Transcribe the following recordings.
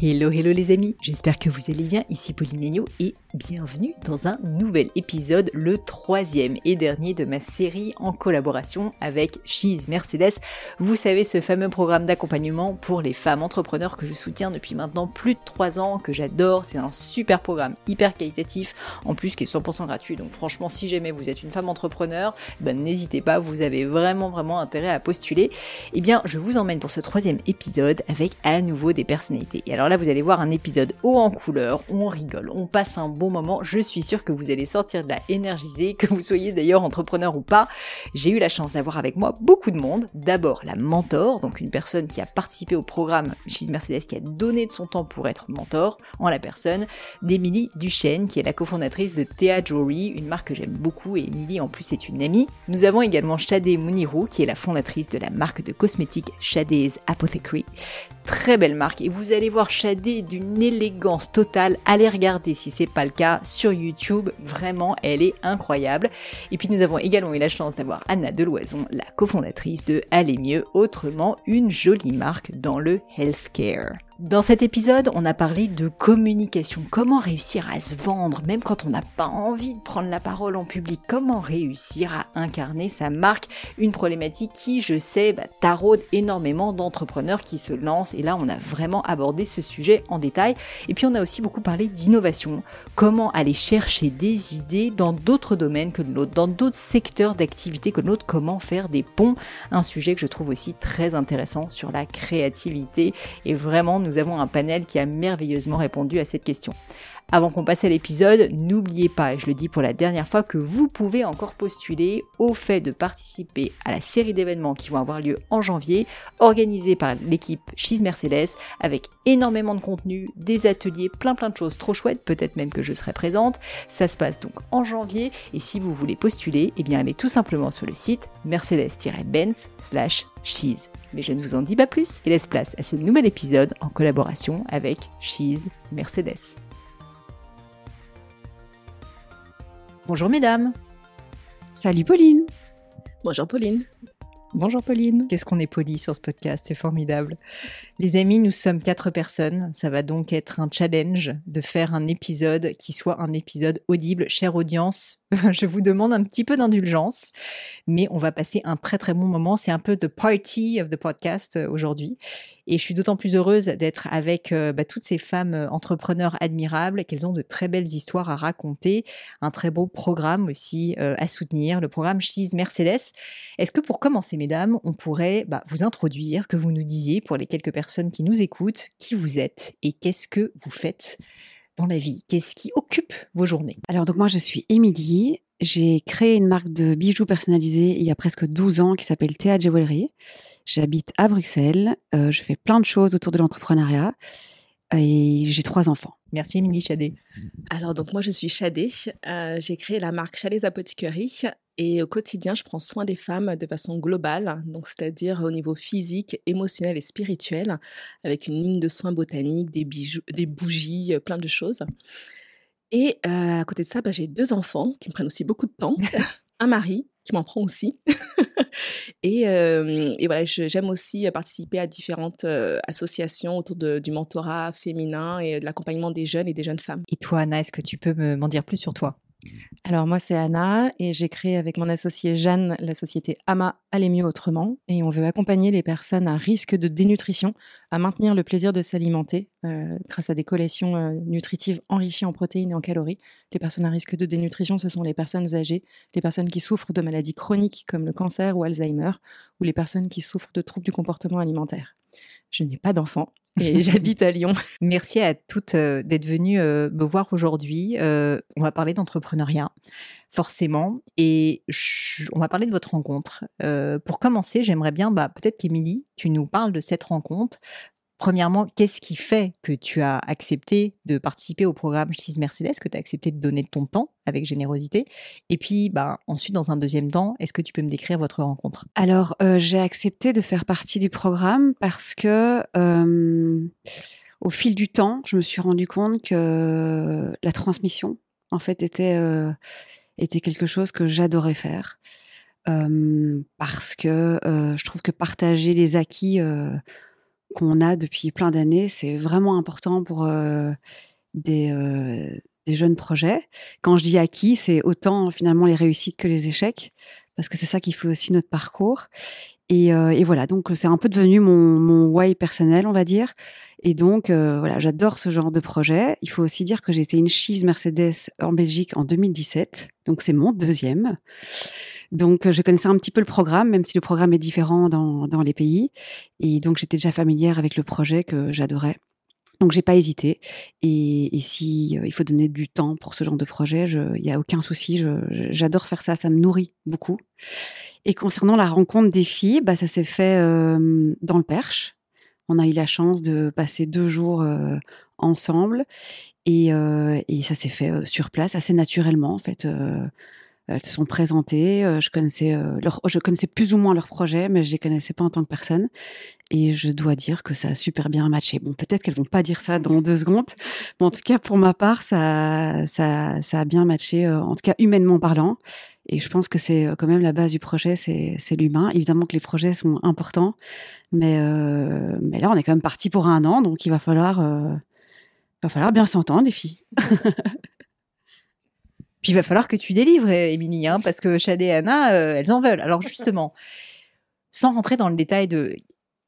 Hello, hello les amis, j'espère que vous allez bien, ici Pauline et bienvenue dans un nouvel épisode, le troisième et dernier de ma série en collaboration avec Cheese Mercedes. Vous savez, ce fameux programme d'accompagnement pour les femmes entrepreneurs que je soutiens depuis maintenant plus de trois ans, que j'adore, c'est un super programme hyper qualitatif, en plus qui est 100% gratuit, donc franchement si jamais vous êtes une femme entrepreneur, ben n'hésitez pas, vous avez vraiment vraiment intérêt à postuler. Eh bien, je vous emmène pour ce troisième épisode avec à nouveau des personnalités. Là, vous allez voir un épisode haut en couleur, on rigole, on passe un bon moment. Je suis sûre que vous allez sortir de la énergisée, que vous soyez d'ailleurs entrepreneur ou pas. J'ai eu la chance d'avoir avec moi beaucoup de monde. D'abord la mentor, donc une personne qui a participé au programme chez Mercedes, qui a donné de son temps pour être mentor, en la personne d'Emilie Duchesne, qui est la cofondatrice de Thea Jewelry, une marque que j'aime beaucoup et Emilie en plus est une amie. Nous avons également Shade Munirou, qui est la fondatrice de la marque de cosmétiques Shade's Apothecary. Très belle marque et vous allez voir D'une élégance totale. Allez regarder si c'est pas le cas sur YouTube. Vraiment, elle est incroyable. Et puis nous avons également eu la chance d'avoir Anna Deloison, la cofondatrice de Aller mieux, autrement une jolie marque dans le healthcare. Dans cet épisode, on a parlé de communication, comment réussir à se vendre, même quand on n'a pas envie de prendre la parole en public, comment réussir à incarner sa marque, une problématique qui, je sais, bah, taraude énormément d'entrepreneurs qui se lancent, et là on a vraiment abordé ce sujet en détail. Et puis on a aussi beaucoup parlé d'innovation, comment aller chercher des idées dans d'autres domaines que le nôtre, dans d'autres secteurs d'activité que le nôtre, comment faire des ponts, un sujet que je trouve aussi très intéressant sur la créativité, et vraiment avons un panel qui a merveilleusement répondu à cette question. Avant qu'on passe à l'épisode, n'oubliez pas, et je le dis pour la dernière fois, que vous pouvez encore postuler au fait de participer à la série d'événements qui vont avoir lieu en janvier, organisée par l'équipe Cheese Mercedes, avec énormément de contenu, des ateliers, plein plein de choses trop chouettes, peut-être même que je serai présente. Ça se passe donc en janvier, et si vous voulez postuler, eh bien allez tout simplement sur le site mercedes-benz slash cheese. Mais je ne vous en dis pas plus et laisse place à ce nouvel épisode en collaboration avec Cheese Mercedes. Bonjour mesdames. Salut Pauline. Bonjour Pauline. Bonjour Pauline. Qu'est-ce qu'on est poli sur ce podcast, c'est formidable. Les amis, nous sommes quatre personnes. Ça va donc être un challenge de faire un épisode qui soit un épisode audible. Chère audience, je vous demande un petit peu d'indulgence, mais on va passer un très très bon moment. C'est un peu the party of the podcast euh, aujourd'hui. Et je suis d'autant plus heureuse d'être avec euh, bah, toutes ces femmes euh, entrepreneurs admirables, qu'elles ont de très belles histoires à raconter, un très beau programme aussi à soutenir, le programme Cheese Mercedes. Est-ce que pour commencer, mesdames, on pourrait bah, vous introduire, que vous nous disiez pour les quelques personnes qui nous écoutent qui vous êtes et qu'est-ce que vous faites dans la vie? Qu'est-ce qui occupe vos journées? Alors donc moi je suis Émilie, j'ai créé une marque de bijoux personnalisés il y a presque 12 ans qui s'appelle Théa Jewelry. J'habite à Bruxelles, euh, je fais plein de choses autour de l'entrepreneuriat et j'ai trois enfants. Merci Émilie Chadé. Alors donc moi je suis Chadé, euh, j'ai créé la marque Chadé's Apothecary et au quotidien, je prends soin des femmes de façon globale, donc c'est-à-dire au niveau physique, émotionnel et spirituel, avec une ligne de soins botaniques, des bijoux, des bougies, euh, plein de choses. Et euh, à côté de ça, bah, j'ai deux enfants qui me prennent aussi beaucoup de temps, un mari qui m'en prend aussi. et, euh, et, voilà, j'aime aussi participer à différentes associations autour de, du mentorat féminin et de l'accompagnement des jeunes et des jeunes femmes. Et toi, Anna, est-ce que tu peux m'en dire plus sur toi? Alors moi c'est Anna et j'ai créé avec mon associée Jeanne la société AMA Aller mieux autrement et on veut accompagner les personnes à risque de dénutrition à maintenir le plaisir de s'alimenter euh, grâce à des collations euh, nutritives enrichies en protéines et en calories. Les personnes à risque de dénutrition ce sont les personnes âgées, les personnes qui souffrent de maladies chroniques comme le cancer ou Alzheimer ou les personnes qui souffrent de troubles du comportement alimentaire. Je n'ai pas d'enfant et j'habite à Lyon. Merci à toutes euh, d'être venues euh, me voir aujourd'hui. Euh, on va parler d'entrepreneuriat, forcément, et on va parler de votre rencontre. pour commencer, j'aimerais bien, bah, peut-être qu'Émilie, tu nous parles de cette rencontre. Premièrement, qu'est-ce qui fait que tu as accepté de participer au programme Cheese Mercedes, que tu as accepté de donner ton temps avec générosité? Et puis, bah, ensuite, dans un deuxième temps, est-ce que tu peux me décrire votre rencontre? Alors, euh, j'ai accepté de faire partie du programme parce que, euh, au fil du temps, je me suis rendu compte que la transmission, en fait, était, euh, était quelque chose que j'adorais faire. parce que je trouve que partager les acquis qu'on a depuis plein d'années. C'est vraiment important pour des, des jeunes projets. Quand je dis acquis, c'est autant finalement les réussites que les échecs, parce que c'est ça qui fait aussi notre parcours. Et, et voilà, donc c'est un peu devenu mon, why personnel, on va dire. Et donc, voilà, j'adore ce genre de projet. Il faut aussi dire que j'ai été une cheese Mercedes en Belgique en 2017. Donc, c'est mon deuxième. Donc, je connaissais un petit peu le programme, même si le programme est différent dans, dans les pays. Et donc, j'étais déjà familière avec le projet que j'adorais. Donc, j'ai pas hésité. Et, et si il faut donner du temps pour ce genre de projet, il n'y a aucun souci. J'adore faire ça. Ça me nourrit beaucoup. Et concernant la rencontre des filles, bah, ça s'est fait dans le Perche. On a eu la chance de passer deux jours ensemble et ça s'est fait sur place assez naturellement en fait. Elles se sont présentées, je connaissais leur, je connaissais plus ou moins leur projet, mais je les connaissais pas en tant que personne. Et je dois dire que ça a super bien matché. Bon, peut-être qu'elles vont pas dire ça dans deux secondes, mais en tout cas pour ma part, ça, ça, ça a bien matché, en tout cas humainement parlant. Et je pense que c'est quand même la base du projet, c'est l'humain. Évidemment que les projets sont importants, mais, euh, mais là, on est quand même parti pour un an, donc il va falloir, euh, va falloir bien s'entendre, les filles. Puis il va falloir que tu délivres, Émilie, hein, parce que Chad et Anna, euh, elles en veulent. Alors justement, sans rentrer dans le détail de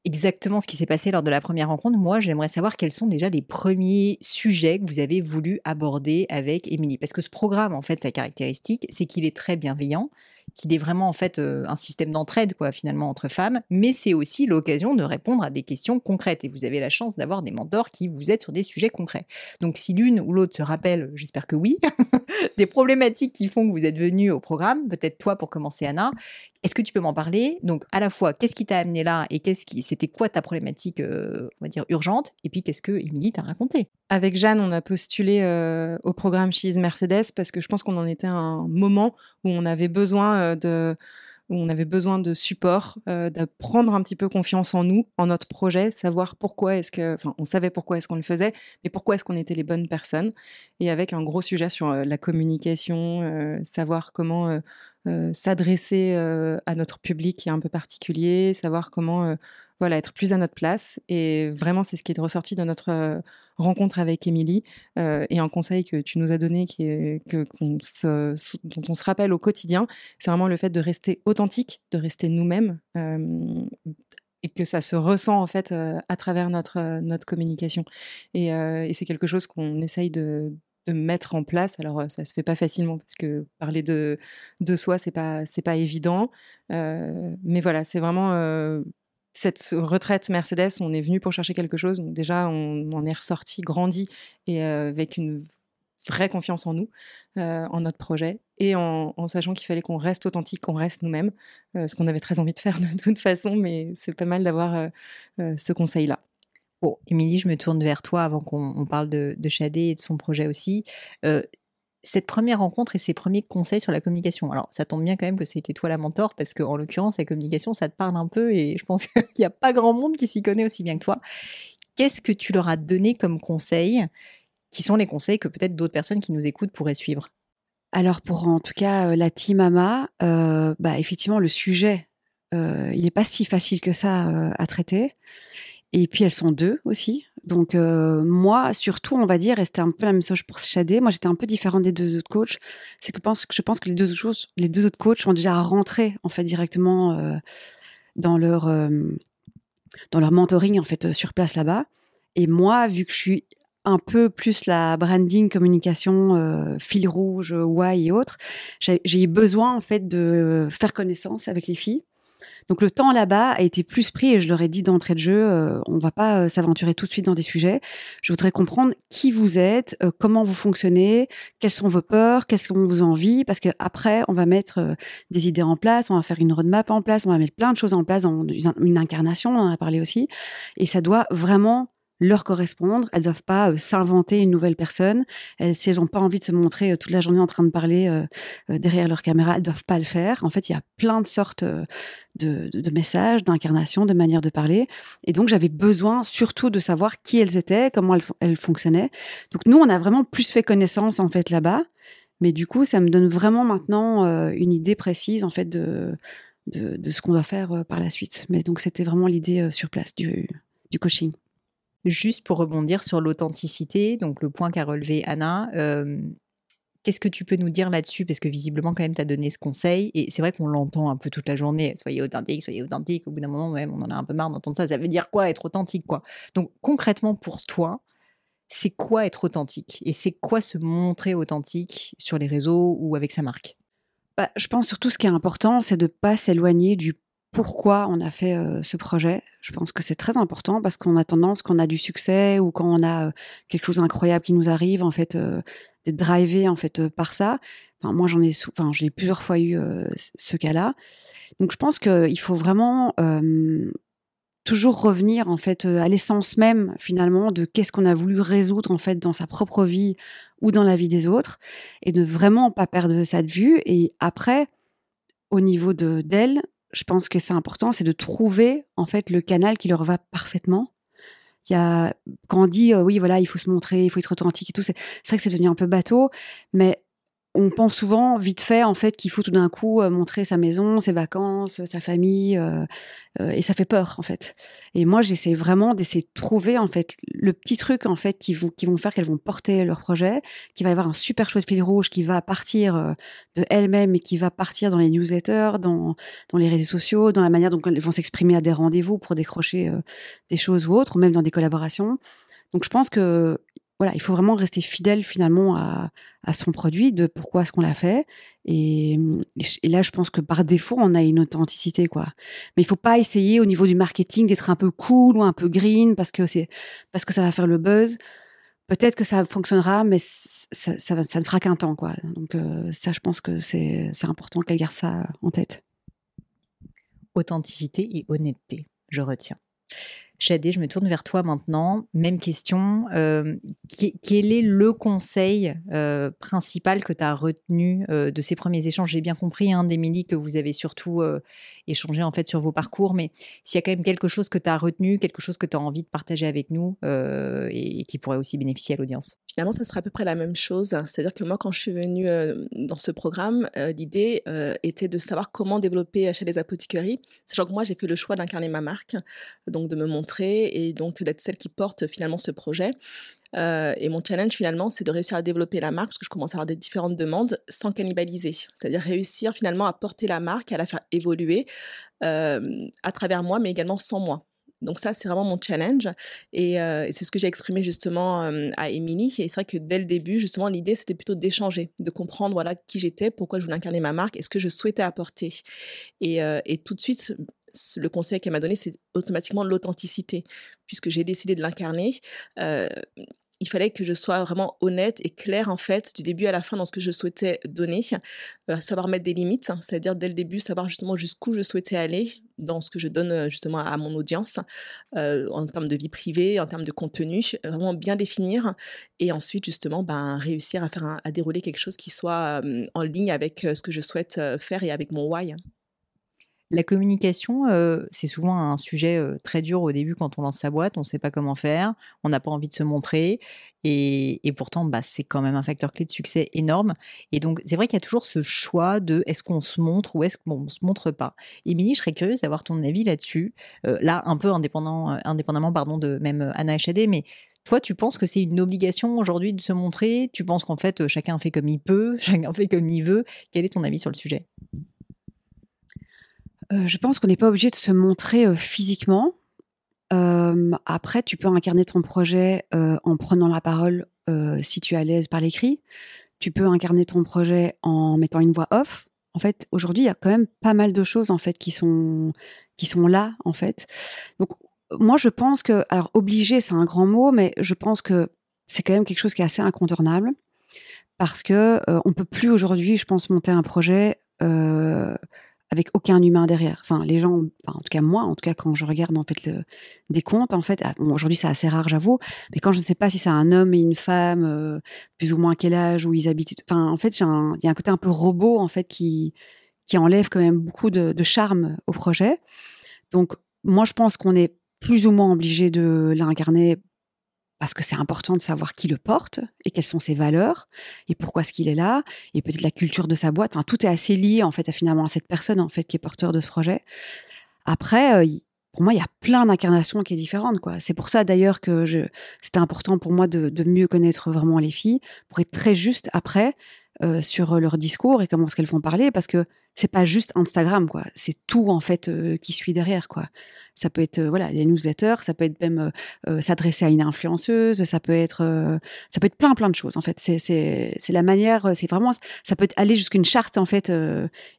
exactement ce qui s'est passé lors de la première rencontre, moi, j'aimerais savoir quels sont déjà les premiers sujets que vous avez voulu aborder avec Émilie. Parce que ce programme, en fait, sa caractéristique, c'est qu'il est très bienveillant, qu'il est vraiment en fait un système d'entraide quoi finalement entre femmes, mais c'est aussi l'occasion de répondre à des questions concrètes et vous avez la chance d'avoir des mentors qui vous aident sur des sujets concrets. Donc si l'une ou l'autre se rappelle, j'espère que oui, des problématiques qui font que vous êtes venu au programme, peut-être toi pour commencer Anna, est-ce que tu peux m'en parler? Donc à la fois qu'est-ce qui t'a amené là et qu'est-ce qui c'était quoi ta problématique on va dire urgente? Et puis qu'est-ce que Émilie t'a raconté? Avec Jeanne, on a postulé au programme She's Mercedes parce que je pense qu'on en était à un moment où on avait besoin euh, de où on avait besoin de support, euh, de prendre un petit peu confiance en nous, en notre projet, savoir pourquoi est-ce que, enfin, on savait pourquoi est-ce qu'on le faisait, mais pourquoi est-ce qu'on était les bonnes personnes. Et avec un gros sujet sur euh, la communication, savoir comment s'adresser à notre public qui est un peu particulier, savoir comment voilà, être plus à notre place. Et vraiment, c'est ce qui est ressorti de notre rencontre avec Émilie et un conseil que tu nous as donné, que, se, dont on se rappelle au quotidien, c'est vraiment le fait de rester authentique, de rester nous-mêmes. et que ça se ressent en fait à travers notre, notre communication. Et, c'est quelque chose qu'on essaye de, de mettre en place. Alors, ça se fait pas facilement parce que parler de, de soi, c'est pas, c'est pas évident. mais voilà, c'est vraiment cette retraite Mercedes, on est venu pour chercher quelque chose. Donc déjà, on en est ressorti, grandi et avec une vraie confiance en nous, en notre projet, et en, sachant qu'il fallait qu'on reste authentique, qu'on reste nous-mêmes, ce qu'on avait très envie de faire de toute façon, mais c'est pas mal d'avoir ce conseil-là. Bon, Émilie, je me tourne vers toi avant qu'on parle de, de et de son projet aussi cette première rencontre et ses premiers conseils sur la communication. Alors, ça tombe bien quand même que c'était toi la mentor, parce qu'en l'occurrence, la communication, ça te parle un peu et je pense qu'il n'y a pas grand monde qui s'y connaît aussi bien que toi. Qu'est-ce que tu leur as donné comme conseils Qui sont les conseils que peut-être d'autres personnes qui nous écoutent pourraient suivre? Alors, pour en tout cas euh, la team AMA, euh, bah, effectivement, le sujet, euh, il n'est pas si facile que ça à traiter. Et puis elles sont deux aussi. Donc euh, moi, surtout, on va dire, et c'était un peu la même chose pour Shadé, moi j'étais un peu différente des deux autres coachs, c'est que, je pense que les deux, autres, les deux autres coachs sont déjà rentrés en fait directement euh, dans, leur, euh, dans leur mentoring en fait sur place là-bas. Et moi, vu que je suis un peu plus la branding, communication, fil rouge, why et autres, j'ai eu besoin en fait de faire connaissance avec les filles donc le temps là-bas a été plus pris et je leur ai dit d'entrée de jeu, euh, on va pas euh, s'aventurer tout de suite dans des sujets. Je voudrais comprendre qui vous êtes, euh, comment vous fonctionnez, quelles sont vos peurs, qu'est-ce qu'on vous envie, parce que après on va mettre des idées en place, on va faire une roadmap en place, on va mettre plein de choses en place, une incarnation, on en a parlé aussi, et ça doit vraiment leur correspondre. Elles doivent pas euh, s'inventer une nouvelle personne. si elles n'ont pas envie de se montrer euh, toute la journée en train de parler euh, derrière leur caméra, elles doivent pas le faire. En fait, il y a plein de sortes de, messages, d'incarnations, de manières de parler. Et donc, j'avais besoin surtout de savoir qui elles étaient, comment elles, fonctionnaient. Donc, nous, on a vraiment plus fait connaissance en fait là-bas. Mais du coup, ça me donne vraiment maintenant une idée précise en fait de, de, ce qu'on doit faire par la suite. Mais donc, c'était vraiment l'idée sur place du, du coaching. Juste pour rebondir sur l'authenticité, donc le point qu'a relevé Anna, qu'est-ce que tu peux nous dire là-dessus? Parce que visiblement, quand même, tu as donné ce conseil, et c'est vrai qu'on l'entend un peu toute la journée, soyez authentique, soyez authentique, au bout d'un moment, même, on en a un peu marre d'entendre ça, ça veut dire quoi être authentique, quoi? Donc concrètement, pour toi, c'est quoi être authentique? Et c'est quoi se montrer authentique sur les réseaux ou avec sa marque? Bah, Je pense surtout ce qui est important, c'est de ne pas s'éloigner du pourquoi on a fait ce projet. Je pense que c'est très important parce qu'on a tendance, quand on a du succès ou quand on a quelque chose d'incroyable qui nous arrive, en fait, d'être drivé en fait par ça. Enfin, moi, j'en ai, enfin, j'ai plusieurs fois eu ce cas-là. Donc, je pense qu'il faut vraiment toujours revenir en fait à l'essence même finalement de qu'est-ce qu'on a voulu résoudre en fait dans sa propre vie ou dans la vie des autres et ne vraiment pas perdre ça de vue. Et après, au niveau de d'elle, je pense que c'est important, c'est de trouver en fait le canal qui leur va parfaitement. Il y a, quand on dit oui voilà il faut se montrer, il faut être authentique et tout, c'est vrai que c'est devenu un peu bateau, mais on pense souvent vite fait en fait qu'il faut tout d'un coup montrer sa maison, ses vacances, sa famille, et ça fait peur en fait. Et moi j'essaie vraiment d'essayer de trouver en fait le petit truc en fait qui vont qui vont faire qu'elles vont porter leur projet, qui va y avoir un super chouette fil rouge qui va partir de elles-mêmes et qui va partir dans les newsletters, dans dans les réseaux sociaux, dans la manière dont elles vont s'exprimer à des rendez-vous pour décrocher des choses ou autres, ou même dans des collaborations. Donc je pense que voilà, il faut vraiment rester fidèle finalement à, son produit, de pourquoi est-ce qu'on l'a fait. Et, là, je pense que par défaut, on a une authenticité, quoi. Mais il faut pas essayer au niveau du marketing d'être un peu cool ou un peu green parce que ça va faire le buzz. Peut-être que ça fonctionnera, mais ça, ça, ne fera qu'un temps, quoi. Donc euh, ça, je pense que c'est important qu'elle garde ça en tête. Authenticité et honnêteté, je retiens. Chadé, je me tourne vers toi maintenant. Même question. Euh, quel est le conseil euh, principal que tu as retenu euh, de ces premiers échanges? J'ai bien compris, hein, que vous avez surtout échangé en fait sur vos parcours, mais s'il y a quand même quelque chose que tu as retenu, quelque chose que tu as envie de partager avec nous et, qui pourrait aussi bénéficier à l'audience? Finalement, ça sera à peu près la même chose. C'est-à-dire que moi, quand je suis venue dans ce programme, l'idée était de savoir comment développer chez les apothicairies. Sachant que moi, j'ai fait le choix d'incarner ma marque, donc de me montrer et donc d'être celle qui porte finalement ce projet. Euh, et mon challenge finalement, c'est de réussir à développer la marque parce que je commence à avoir des différentes demandes sans cannibaliser. C'est-à-dire réussir finalement à porter la marque, à la faire évoluer euh, à travers moi, mais également sans moi. Donc ça, c'est vraiment mon challenge. Et, euh, c'est ce que j'ai exprimé justement à Émilie. Et c'est vrai que dès le début, justement, l'idée, c'était plutôt d'échanger, de comprendre voilà qui j'étais, pourquoi je voulais incarner ma marque et ce que je souhaitais apporter. Et tout de suite, le conseil qu'elle m'a donné, c'est automatiquement l'authenticité. Puisque j'ai décidé de l'incarner, euh, il fallait que je sois vraiment honnête et claire, en fait, du début à la fin dans ce que je souhaitais donner. Euh, savoir mettre des limites, hein, c'est-à-dire dès le début, savoir justement jusqu'où je souhaitais aller dans ce que je donne euh, justement à mon audience, en termes de vie privée, en termes de contenu, vraiment bien définir. Et ensuite, justement, ben, réussir à, faire à dérouler quelque chose qui soit en ligne avec ce que je souhaite faire et avec mon why. La communication, c'est souvent un sujet très dur au début quand on lance sa boîte, on ne sait pas comment faire, on n'a pas envie de se montrer, et, pourtant, bah, c'est quand même un facteur clé de succès énorme. Et donc, c'est vrai qu'il y a toujours ce choix de est-ce qu'on se montre ou est-ce qu'on ne se montre pas. Émilie, je serais curieuse d'avoir ton avis là-dessus. Là, un peu indépendant, indépendamment pardon, de même Anna HAD, mais toi, tu penses que c'est une obligation aujourd'hui de se montrer? Tu penses qu'en fait, chacun fait comme il peut, chacun fait comme il veut? Quel est ton avis sur le sujet? Euh, je pense qu'on n'est pas obligé de se montrer euh, physiquement. Euh, après, tu peux incarner ton projet en prenant la parole si tu es à l'aise par l'écrit. Tu peux incarner ton projet en mettant une voix off. En fait, aujourd'hui, il y a quand même pas mal de choses en fait qui sont qui sont là en fait. Donc moi, je pense que alors obligé, c'est un grand mot, mais je pense que c'est quand même quelque chose qui est assez incontournable parce que on peut plus aujourd'hui, je pense, monter un projet avec aucun humain derrière. Enfin, les gens, en tout cas moi, en tout cas quand je regarde en fait des comptes, en fait, ah, aujourd'hui c'est assez rare, j'avoue, mais quand je ne sais pas si c'est un homme et une femme, euh, plus ou moins quel âge, où ils habitent, enfin, en fait, il y a un côté un peu robot en fait qui qui enlève quand même beaucoup de charme au projet. Donc, moi, je pense qu'on est plus ou moins obligé de l'incarner parce que c'est important de savoir qui le porte et quelles sont ses valeurs et pourquoi est-ce qu'il est là et peut-être la culture de sa boîte. Enfin, tout est assez lié en fait à finalement à cette personne en fait qui est porteur de ce projet. Après, euh, pour moi, il y a plein d'incarnations qui est différentes. Quoi. C'est pour ça d'ailleurs que je, c'était important pour moi de, mieux connaître vraiment les filles, pour être très juste après euh, sur leur discours et comment est-ce qu'elles font parler, parce que c'est pas juste Instagram, quoi. C'est tout en fait euh, qui suit derrière, quoi. Ça peut être euh, voilà les newsletters, ça peut être même s'adresser à une influenceuse, ça peut être ça peut être plein plein de choses en fait. C'est c'est la manière, c'est vraiment ça peut aller jusqu'à une charte en fait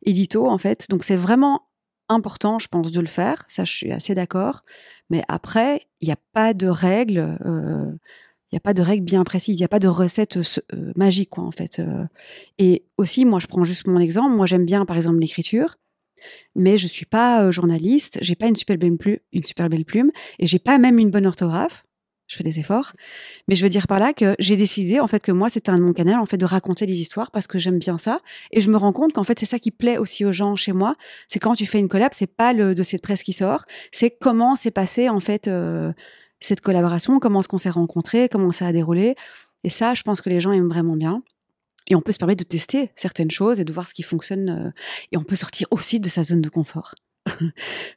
édito en fait. Donc c'est vraiment important, je pense, de le faire. Ça, je suis assez d'accord. Mais après, il n'y a pas de règles. Euh, il n'y a pas de règles bien précises, il n'y a pas de recette euh, magique, quoi, en fait. Euh. Et aussi, moi, je prends juste mon exemple. Moi, j'aime bien, par exemple, l'écriture, mais je suis pas journaliste, j'ai pas une super belle plume, une super belle plume, et j'ai pas même une bonne orthographe je fais des efforts. Mais je veux dire par là que j'ai décidé, en fait, que moi, c'était un de mon canal, en fait, de raconter des histoires parce que j'aime bien ça. Et je me rends compte qu'en fait, c'est ça qui plaît aussi aux gens chez moi. C'est quand tu fais une collab, c'est pas le dossier de presse qui sort, c'est comment s'est passé, en fait, euh, cette collaboration, comment est-ce qu'on s'est rencontrés, comment ça a déroulé. Et ça, je pense que les gens aiment vraiment bien. Et on peut se permettre de tester certaines choses et de voir ce qui fonctionne. Euh, et on peut sortir aussi de sa zone de confort.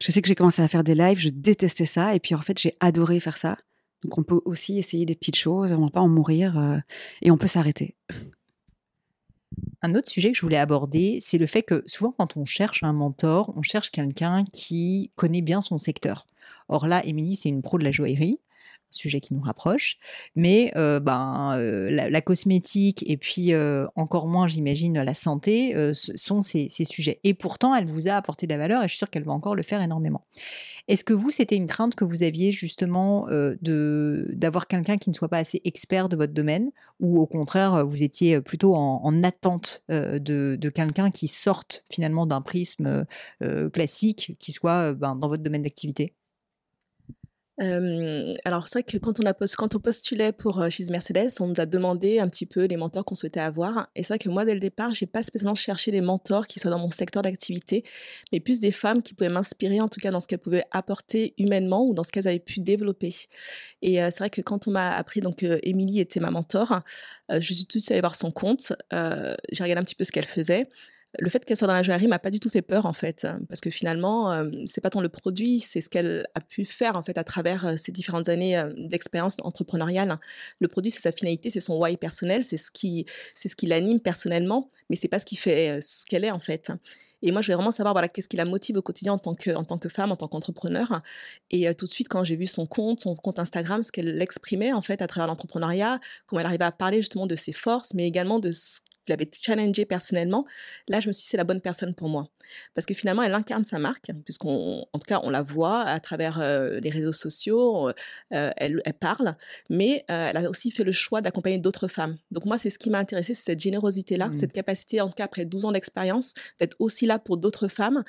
je sais que j'ai commencé à faire des lives, je détestais ça. Et puis en fait, j'ai adoré faire ça. Donc on peut aussi essayer des petites choses, on ne va pas en mourir euh, et on peut s'arrêter. Un autre sujet que je voulais aborder, c'est le fait que souvent quand on cherche un mentor, on cherche quelqu'un qui connaît bien son secteur. Or là, Émilie, c'est une pro de la joaillerie sujet qui nous rapproche. Mais euh, ben, euh, la, cosmétique et puis euh, encore moins, j'imagine, la santé sont ces, sujets. Et pourtant, elle vous a apporté de la valeur et je suis sûre qu'elle va encore le faire énormément. Est-ce que vous, c'était une crainte que vous aviez justement de d'avoir quelqu'un qui ne soit pas assez expert de votre domaine ou au contraire, vous étiez plutôt en, attente de, de quelqu'un qui sorte finalement d'un prisme classique, qui soit ben, dans votre domaine d'activité? Alors c'est vrai que quand on a on postulait pour She's Mercedes, on nous a demandé un petit peu les mentors qu'on souhaitait avoir. Et c'est vrai que moi dès le départ, j'ai pas spécialement cherché des mentors qui soient dans mon secteur d'activité, mais plus des femmes qui pouvaient m'inspirer, en tout cas dans ce qu'elles pouvaient apporter humainement ou dans ce qu'elles avaient pu développer. Et c'est vrai que quand on m'a appris donc Émilie était ma mentor, je suis tout de suite allée voir son compte, j'ai regardé un petit peu ce qu'elle faisait le fait qu'elle soit dans la joaillerie m'a pas du tout fait peur en fait, parce que finalement, euh, c'est pas tant le produit, c'est ce qu'elle a pu faire en fait à travers euh, ces différentes années d'expérience entrepreneuriale. Le produit, c'est sa finalité, c'est son why personnel, c'est ce qui, c'est ce qui l'anime personnellement, mais c'est pas ce qui fait ce qu'elle est en fait. Et moi, je voulais vraiment savoir voilà, qu'est-ce qui la motive au quotidien en tant que, en tant que femme, en tant qu'entrepreneur. Et tout de suite, quand j'ai vu son compte, son compte Instagram, ce qu'elle exprimait en fait à travers l'entrepreneuriat, comment elle arrivait à parler justement de ses forces, mais également de ce je l'avais challengé personnellement, là, je me suis dit, c'est la bonne personne pour moi. Parce que finalement, elle incarne sa marque, puisqu'on, en tout cas, on la voit à travers euh, les réseaux sociaux, euh, elle, elle, parle, mais euh, elle a aussi fait le choix d'accompagner d'autres femmes. Donc moi, c'est ce qui m'a intéressé, c'est cette générosité-là, mmh. cette capacité, en tout cas après 12 ans d'expérience, d'être aussi là pour d'autres femmes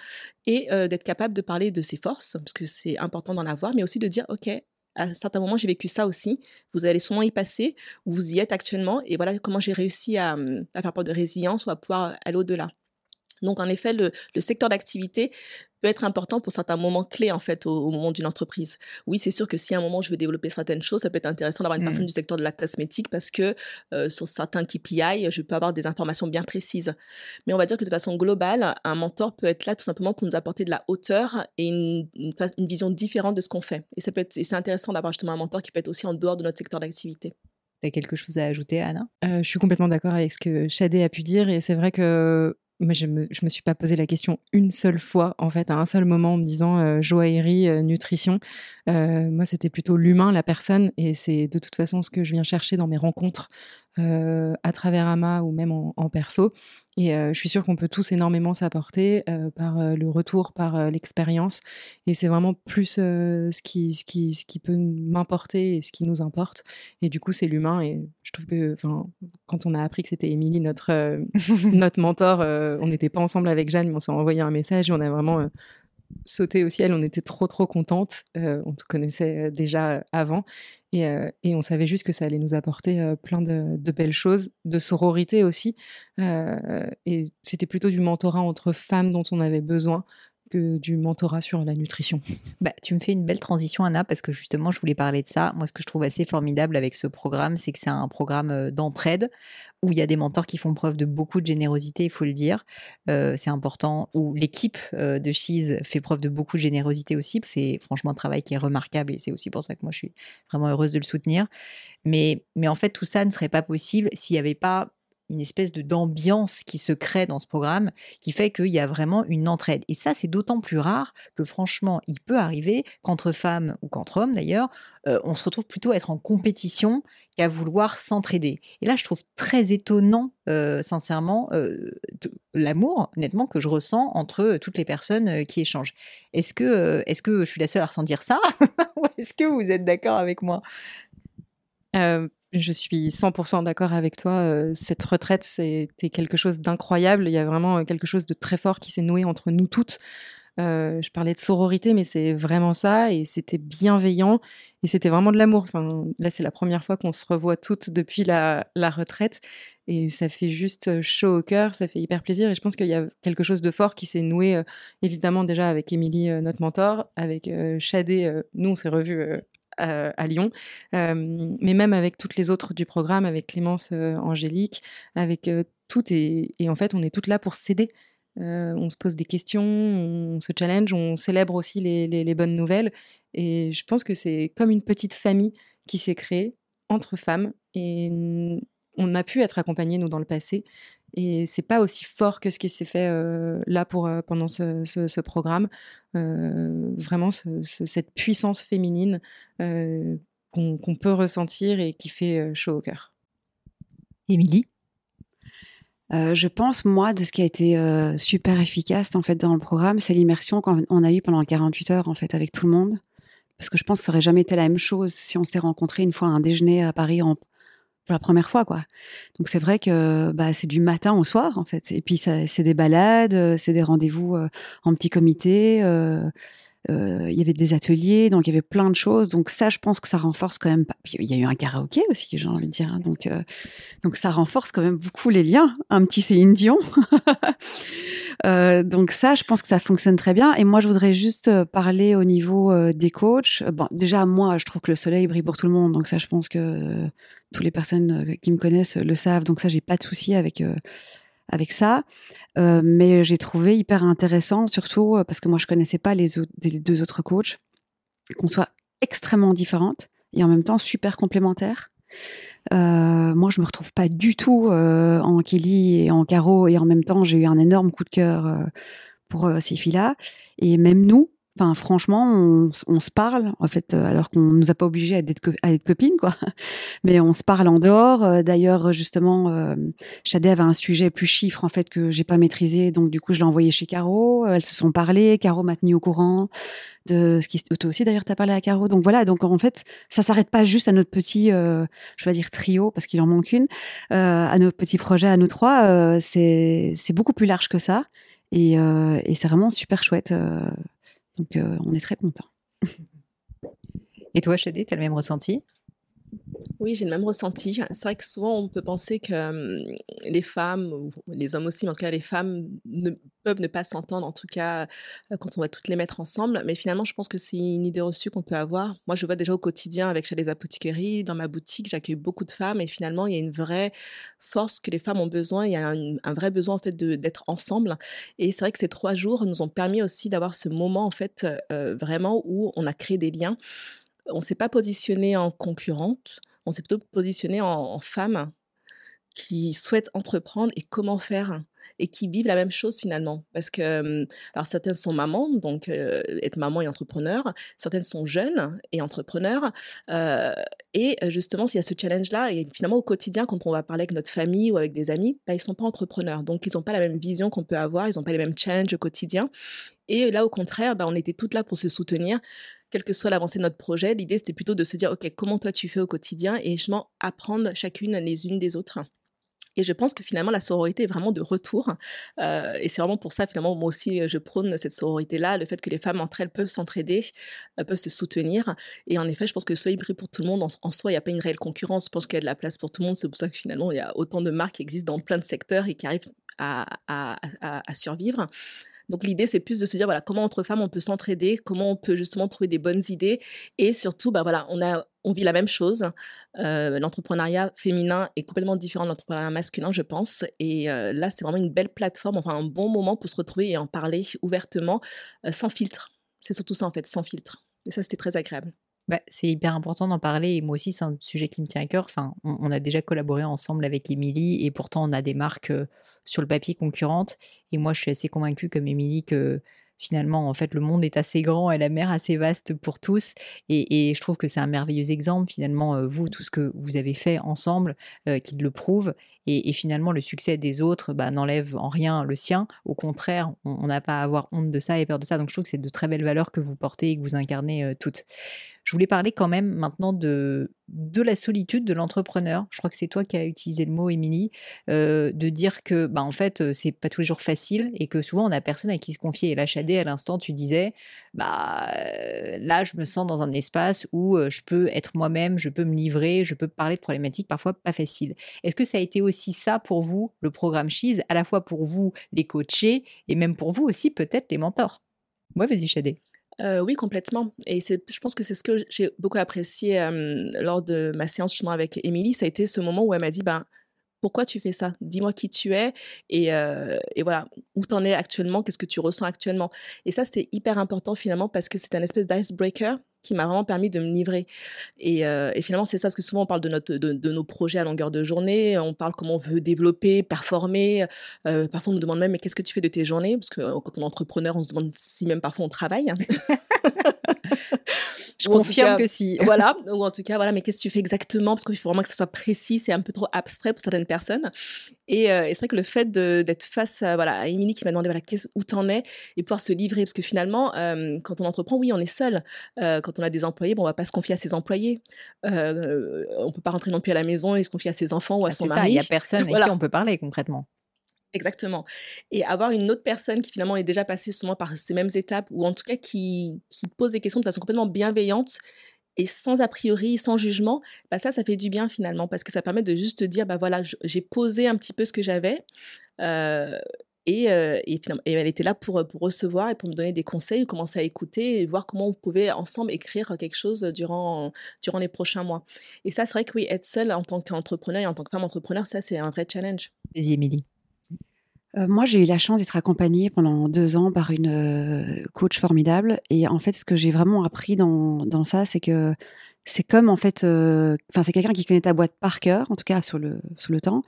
et d'être capable de parler de ses forces, parce que c'est important d'en avoir, mais aussi de dire, OK, à certains moments, j'ai vécu ça aussi. Vous allez sûrement y passer, ou vous y êtes actuellement, et voilà comment j'ai réussi à, à faire preuve de résilience ou à pouvoir aller au-delà. Donc, en effet, le, secteur d'activité peut être important pour certains moments clés, en fait, au, moment d'une entreprise. Oui, c'est sûr que si à un moment je veux développer certaines choses, ça peut être intéressant d'avoir une personne mmh. du secteur de la cosmétique parce que euh, sur certains KPI, je peux avoir des informations bien précises. Mais on va dire que de façon globale, un mentor peut être là tout simplement pour nous apporter de la hauteur et une, une, vision différente de ce qu'on fait. Et ça peut être, c'est intéressant d'avoir justement un mentor qui peut être aussi en dehors de notre secteur d'activité. Tu as quelque chose à ajouter, Anna? Euh, Je suis complètement d'accord avec ce que Shadé a pu dire et c'est vrai que mais je me, me suis pas posé la question une seule fois, en fait, à un seul moment, en me disant euh, joaillerie, euh, nutrition. Euh, moi, c'était plutôt l'humain, la personne, et c'est de toute façon ce que je viens chercher dans mes rencontres à travers Ama ou même en, perso. Et je suis sûre qu'on peut tous énormément s'apporter par le retour, par l'expérience. Et c'est vraiment plus ce, qui, ce, qui, ce qui peut m'importer et ce qui nous importe. Et du coup, c'est l'humain. Et je trouve que quand on a appris que c'était Émilie, notre, notre mentor, on n'était pas ensemble avec Jeanne, mais on s'est envoyé un message et on a vraiment sauté au ciel. On était trop, trop contentes. on te connaissait déjà avant. Euh, et, on savait juste que ça allait nous apporter euh, plein de, belles choses, de sororité aussi. Euh, et c'était plutôt du mentorat entre femmes dont on avait besoin que du mentorat sur la nutrition. Bah, tu me fais une belle transition, Anna, parce que justement, je voulais parler de ça. Moi, ce que je trouve assez formidable avec ce programme, c'est que c'est un programme d'entraide où il y a des mentors qui font preuve de beaucoup de générosité, il faut le dire. c'est important. Où l'équipe de Cheese fait preuve de beaucoup de générosité aussi. C'est franchement un travail qui est remarquable et c'est aussi pour ça que moi, je suis vraiment heureuse de le soutenir. Mais, mais en fait, tout ça ne serait pas possible s'il n'y avait pas une espèce de d'ambiance qui se crée dans ce programme qui fait qu'il y a vraiment une entraide. Et ça, c'est d'autant plus rare que franchement, il peut arriver qu'entre femmes ou qu'entre hommes d'ailleurs, euh, on se retrouve plutôt à être en compétition qu'à vouloir s'entraider. Et là, je trouve très étonnant, euh, sincèrement, euh, l'amour, honnêtement, que je ressens entre toutes les personnes qui échangent. Est-ce que, est-ce que je suis la seule à ressentir ça? Ou est-ce que vous êtes d'accord avec moi? Je suis 100% d'accord avec toi. Euh, cette retraite, c'était quelque chose d'incroyable. Il y a vraiment euh, quelque chose de très fort qui s'est noué entre nous toutes. Euh, je parlais de sororité, mais c'est vraiment ça. Et c'était bienveillant. Et c'était vraiment de l'amour. Enfin, là, c'est la première fois qu'on se revoit toutes depuis la, retraite. Et ça fait juste chaud au cœur. Ça fait hyper plaisir. Et je pense qu'il y a quelque chose de fort qui s'est noué, évidemment, déjà avec Émilie, notre mentor, avec Chadé. nous, on s'est revus à, Lyon, mais même avec toutes les autres du programme, avec Clémence Angélique, avec tout. Et, et, en fait, on est toutes là pour s'aider. on se pose des questions, on se challenge, on célèbre aussi les, les, bonnes nouvelles. Et je pense que c'est comme une petite famille qui s'est créée entre femmes. Et on a pu être accompagnés, nous, dans le passé. Et c'est pas aussi fort que ce qui s'est fait là pour, pendant ce, ce, programme. vraiment, cette puissance féminine qu'on peut ressentir et qui fait chaud au cœur. Émilie? Je pense, moi, de ce qui a été super efficace en fait dans le programme, c'est l'immersion qu'on a eue pendant 48 heures en fait avec tout le monde. Parce que je pense que ça aurait jamais été la même chose si on s'était rencontrés une fois à un déjeuner à Paris en, pour la première fois, quoi. Donc c'est vrai que bah, c'est du matin au soir, en fait. Et puis c'est des balades, euh, c'est des rendez-vous euh, en petit comité. Euh, il y avait des ateliers, donc il y avait plein de choses. Donc ça, je pense que ça renforce quand même. il y a eu un karaoké aussi, j'ai envie de dire. Hein. Donc donc ça renforce quand même beaucoup les liens. Un petit Céline Dion. donc ça, je pense que ça fonctionne très bien. Et moi, je voudrais juste parler au niveau des coachs. Bon, déjà moi, je trouve que le soleil brille pour tout le monde. Donc ça, je pense que toutes les personnes euh, qui me connaissent le savent, donc ça, j'ai pas de souci avec euh, avec ça. Euh, mais j'ai trouvé hyper intéressant, surtout parce que moi, je connaissais pas les, deux autres coachs, qu'on soit extrêmement différentes et en même temps super complémentaires. moi, je me retrouve pas du tout en Kelly et en Caro, et en même temps, j'ai eu un énorme coup de cœur pour ces filles-là. Et même nous, Enfin, franchement, on, se parle, en fait, euh, alors qu'on nous a pas obligés à être, à être copines, quoi. Mais on se parle en dehors. Euh, d'ailleurs, justement, euh, avait un sujet plus chiffre, en fait, que j'ai pas maîtrisé. Donc, du coup, je l'ai envoyé chez Caro. Elles se sont parlé. Caro m'a tenu au courant de ce qui toi aussi d'ailleurs t'as parlé à Caro donc voilà donc en fait ça s'arrête pas juste à notre petit euh, je vais dire trio parce qu'il en manque une euh, à notre petit projet à nous trois euh, c'est c'est beaucoup plus large que ça et, et c'est vraiment super chouette donc, euh, on est très content. Et toi, Chadé, tu as le même ressenti? Oui, j'ai le même ressenti. C'est vrai que souvent, on peut penser que les femmes, ou les hommes aussi, mais en tout cas les femmes, ne, peuvent ne pas s'entendre, en tout cas quand on va toutes les mettre ensemble. Mais finalement, je pense que c'est une idée reçue qu'on peut avoir. Moi, je vois déjà au quotidien avec chez les apothicairies, dans ma boutique, j'accueille beaucoup de femmes et finalement, il y a une vraie force que les femmes ont besoin. Il y a un, vrai besoin en fait d'être ensemble. Et c'est vrai que ces trois jours nous ont permis aussi d'avoir ce moment en fait vraiment où on a créé des liens on s'est pas positionné en concurrente, on s'est plutôt positionné en, femme qui souhaite entreprendre et comment faire et qui vivent la même chose finalement. Parce que alors certaines sont mamans donc être maman et entrepreneur. Certaines sont jeunes et entrepreneurs et justement s'il y a ce challenge là et finalement au quotidien quand on va parler avec notre famille ou avec des amis bah, ils sont pas entrepreneurs. Donc ils n'ont pas la même vision qu'on peut avoir ils n'ont pas les mêmes challenges au quotidien. Et là au contraire bah, on était toutes là pour se soutenir quelle que soit l'avancée de notre projet, l'idée c'était plutôt de se dire, OK, comment toi tu fais au quotidien et je m'en apprendre chacune les unes des autres. Et je pense que finalement, la sororité est vraiment de retour. Euh, et c'est vraiment pour ça, finalement, moi aussi, je prône cette sororité-là, le fait que les femmes entre elles peuvent s'entraider, euh, peuvent se soutenir. Et en effet, je pense que soleil brille pour tout le monde. En, soi, il n'y a pas une réelle concurrence. Je pense qu'il y a de la place pour tout le monde. C'est pour ça que finalement, il y a autant de marques qui existent dans plein de secteurs et qui arrivent à survivre. Donc l'idée, c'est plus de se dire, voilà, comment entre femmes on peut s'entraider, comment on peut justement trouver des bonnes idées. Et surtout, bah, voilà, on, a, on vit la même chose. Euh, l'entrepreneuriat féminin est complètement différent de l'entrepreneuriat masculin, je pense. Et euh, là, c'était vraiment une belle plateforme, enfin un bon moment pour se retrouver et en parler ouvertement, euh, sans filtre. C'est surtout ça, en fait, sans filtre. Et ça, c'était très agréable. Bah, c'est hyper important d'en parler et moi aussi c'est un sujet qui me tient à cœur. Enfin, on, a déjà collaboré ensemble avec Émilie et pourtant on a des marques sur le papier concurrentes et moi je suis assez convaincue comme Émilie que finalement, en fait, le monde est assez grand et la mer assez vaste pour tous. Et, je trouve que c'est un merveilleux exemple, finalement, vous, tout ce que vous avez fait ensemble, qui le prouve. Et, finalement, le succès des autres bah, n'enlève en rien le sien. Au contraire, on n'a pas à avoir honte de ça et peur de ça. Donc, je trouve que c'est de très belles valeurs que vous portez et que vous incarnez toutes. Je voulais parler quand même maintenant de, la solitude de l'entrepreneur. Je crois que c'est toi qui as utilisé le mot, Émilie, euh, de dire que, bah, en fait, euh, c'est pas tous les jours facile et que souvent on a personne à qui se confier. Et là, Chadé, à l'instant, tu disais, bah, euh, là, je me sens dans un espace où je peux être moi-même, je peux me livrer, je peux parler de problématiques parfois pas faciles. Est-ce que ça a été aussi ça pour vous, le programme Cheese, à la fois pour vous, les coachés, et même pour vous aussi, peut-être, les mentors? Ouais, vas-y, Chadé oui, complètement. Et je pense que c'est ce que j'ai beaucoup apprécié lors de ma séance justement avec Émilie. Ça a été ce moment où elle m'a dit, ben, pourquoi tu fais ça? Dis-moi qui tu es et, voilà, où tu en es actuellement, qu'est-ce que tu ressens actuellement? Et ça, c'était hyper important finalement parce que c'est un espèce d'icebreaker qui m'a vraiment permis de me livrer. Et, et finalement, c'est ça, parce que souvent on parle de, notre, de, nos projets à longueur de journée, on parle comment on veut développer, performer. parfois, on nous demande même, mais qu'est-ce que tu fais de tes journées? Parce que quand on est entrepreneur, on se demande si même parfois on travaille. Je confirme que si. voilà, ou en tout cas, voilà, mais qu'est-ce que tu fais exactement? Parce qu'il faut vraiment que ce soit précis, c'est un peu trop abstrait pour certaines personnes. Et, euh, c'est vrai que le fait d'être face à, voilà, à Émilie qui m'a demandé voilà, où t'en es? Et pouvoir se livrer, parce que finalement, euh, quand on entreprend, oui, on est seul. Euh, quand on a des employés, bon, on va pas se confier à ses employés. on peut pas rentrer non plus à la maison et se confier à ses enfants ou à ah, son mari. Il y a personne qui on peut parler concrètement. Exactement. Et avoir une autre personne qui finalement est déjà passée souvent par ces mêmes étapes, ou en tout cas qui, pose des questions de façon complètement bienveillante et sans a priori, sans jugement, bah ça, ça fait du bien finalement, parce que ça permet de juste dire, bah voilà, j'ai posé un petit peu ce que j'avais. Euh, et, euh, et, et, elle était là pour, pour recevoir et pour me donner des conseils, commencer à écouter et voir comment on pouvait ensemble écrire quelque chose durant, durant les prochains mois. Et ça, c'est vrai que oui, être seule en tant qu'entrepreneur et en tant que femme entrepreneur, ça, c'est un vrai challenge. Vas-y, Émilie. Euh, moi, j'ai eu la chance d'être accompagnée pendant deux ans par une euh, coach formidable. Et en fait, ce que j'ai vraiment appris dans, dans ça, c'est que c'est comme en fait, euh, enfin, c'est quelqu'un qui connaît ta boîte par cœur, en tout cas sur le sur le temps.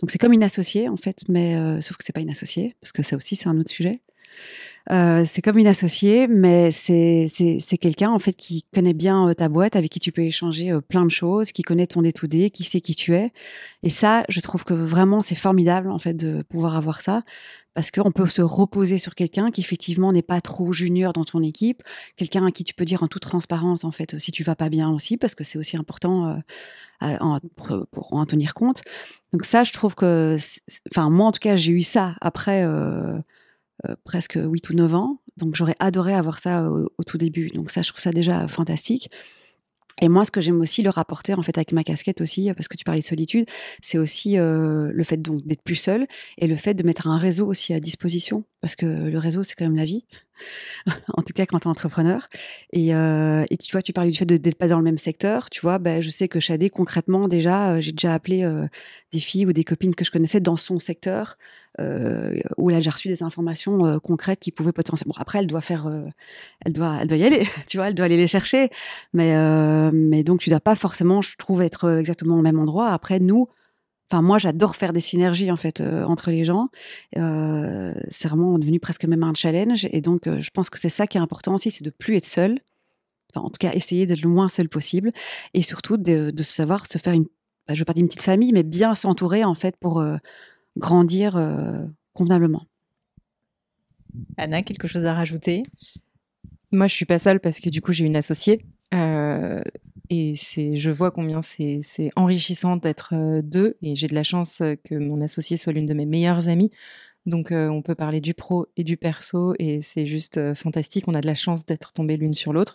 Donc c'est comme une associée en fait, mais sauf que c'est pas une associée parce que ça aussi c'est un autre sujet. Euh, c'est comme une associée, mais c'est quelqu'un en fait qui connaît bien euh, ta boîte, avec qui tu peux échanger euh, plein de choses, qui connaît ton day qui sait qui tu es. Et ça, je trouve que vraiment c'est formidable en fait de pouvoir avoir ça, parce qu'on peut se reposer sur quelqu'un qui effectivement n'est pas trop junior dans ton équipe, quelqu'un à qui tu peux dire en toute transparence en fait si tu vas pas bien aussi, parce que c'est aussi important pour, en tenir compte. Donc ça, je trouve que, enfin moi en tout cas, j'ai eu ça après. Euh, presque 8 ou 9 ans. Donc j'aurais adoré avoir ça au, tout début. Donc ça, je trouve ça déjà fantastique. Et moi, ce que j'aime aussi le rapporter en fait avec ma casquette aussi, parce que tu parlais de solitude, c'est aussi euh, le fait donc d'être plus seul et le fait de mettre un réseau aussi à disposition, parce que le réseau c'est quand même la vie, en tout cas quand tu es entrepreneur. Et, euh, tu vois, tu parlais du fait d'être pas dans le même secteur, tu vois, ben, je sais que Chadé concrètement déjà, j'ai déjà appelé des filles ou des copines que je connaissais dans son secteur où là j'ai reçu des informations euh, concrètes qui pouvaient potentiellement. Bon, après, elle doit faire, euh, elle doit, elle doit y aller, tu vois, elle doit aller les chercher. Mais, mais donc tu dois pas forcément, je trouve, être exactement au même endroit. Après, nous, Enfin, moi, j'adore faire des synergies en fait entre les gens. c'est vraiment devenu presque même un challenge. Et donc, je pense que c'est ça qui est important aussi, c'est de plus être seul. Enfin, en tout cas, essayer d'être le moins seul possible, et surtout de, de savoir se faire une, bah, je veux pas dire une petite famille, mais bien s'entourer en fait pour grandir euh, convenablement. Anna, quelque chose à rajouter? Moi, je suis pas seule parce que du coup, j'ai une associée. Euh, et c'est, je vois combien c'est, enrichissant d'être euh, deux. Et j'ai de la chance que mon associée soit l'une de mes meilleures amies. Donc, on peut parler du pro et du perso. Et c'est juste fantastique. On a de la chance d'être tombés l'une sur l'autre.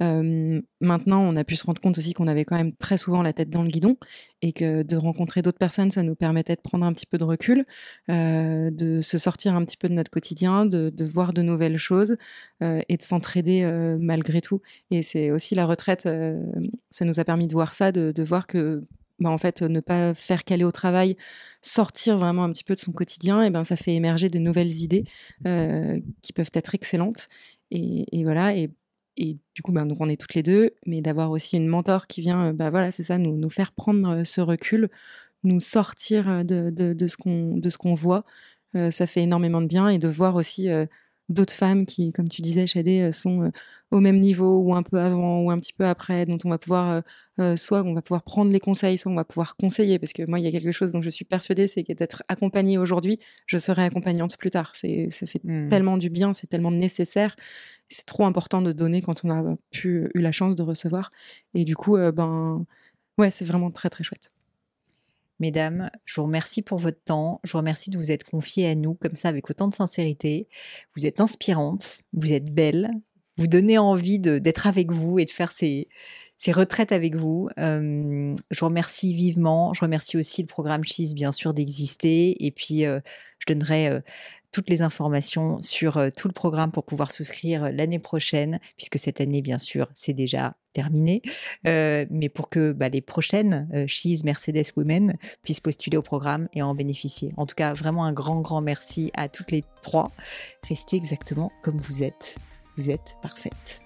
Maintenant, on a pu se rendre compte aussi qu'on avait quand même très souvent la tête dans le guidon et que de rencontrer d'autres personnes, ça nous permettait de prendre un petit peu de recul, de se sortir un petit peu de notre quotidien, de, voir de nouvelles choses et de s'entraider malgré tout. Et c'est aussi la retraite, ça nous a permis de voir ça, de, voir que bah, en fait, ne pas faire qu'aller au travail, sortir vraiment un petit peu de son quotidien, et ben ça fait émerger des nouvelles idées qui peuvent être excellentes. Et, voilà. Et du coup, ben, donc on est toutes les deux, mais d'avoir aussi une mentor qui vient, bah voilà, c'est ça, nous, nous faire prendre ce recul, nous sortir de, de, de ce qu'on voit, ça fait énormément de bien et de voir aussi d'autres femmes qui, comme tu disais, Shadé, sont au même niveau ou un peu avant ou un petit peu après, dont on va pouvoir, soit on va pouvoir prendre les conseils, soit on va pouvoir conseiller. Parce que moi, il y a quelque chose dont je suis persuadée, c'est qu'être accompagnée aujourd'hui, je serai accompagnante plus tard. C'est, ça fait mmh. tellement du bien, c'est tellement nécessaire c'est trop important de donner quand on a pu, eu la chance de recevoir. Et du coup, euh, ben, ouais, c'est vraiment très, très chouette. Mesdames, je vous remercie pour votre temps. Je vous remercie de vous être confiées à nous comme ça avec autant de sincérité. Vous êtes inspirante, vous êtes belle, vous donnez envie d'être avec vous et de faire ces, retraites avec vous. je vous remercie vivement. Je remercie aussi le programme CHIS, bien sûr, d'exister. Et puis, je donnerai toutes les informations sur tout le programme pour pouvoir souscrire l'année prochaine, puisque cette année, bien sûr, c'est déjà terminé. mais pour que bah, les prochaines CHIS Mercedes Women puissent postuler au programme et en bénéficier. En tout cas, vraiment un grand, grand merci à toutes les trois. Restez exactement comme vous êtes. Vous êtes parfaites.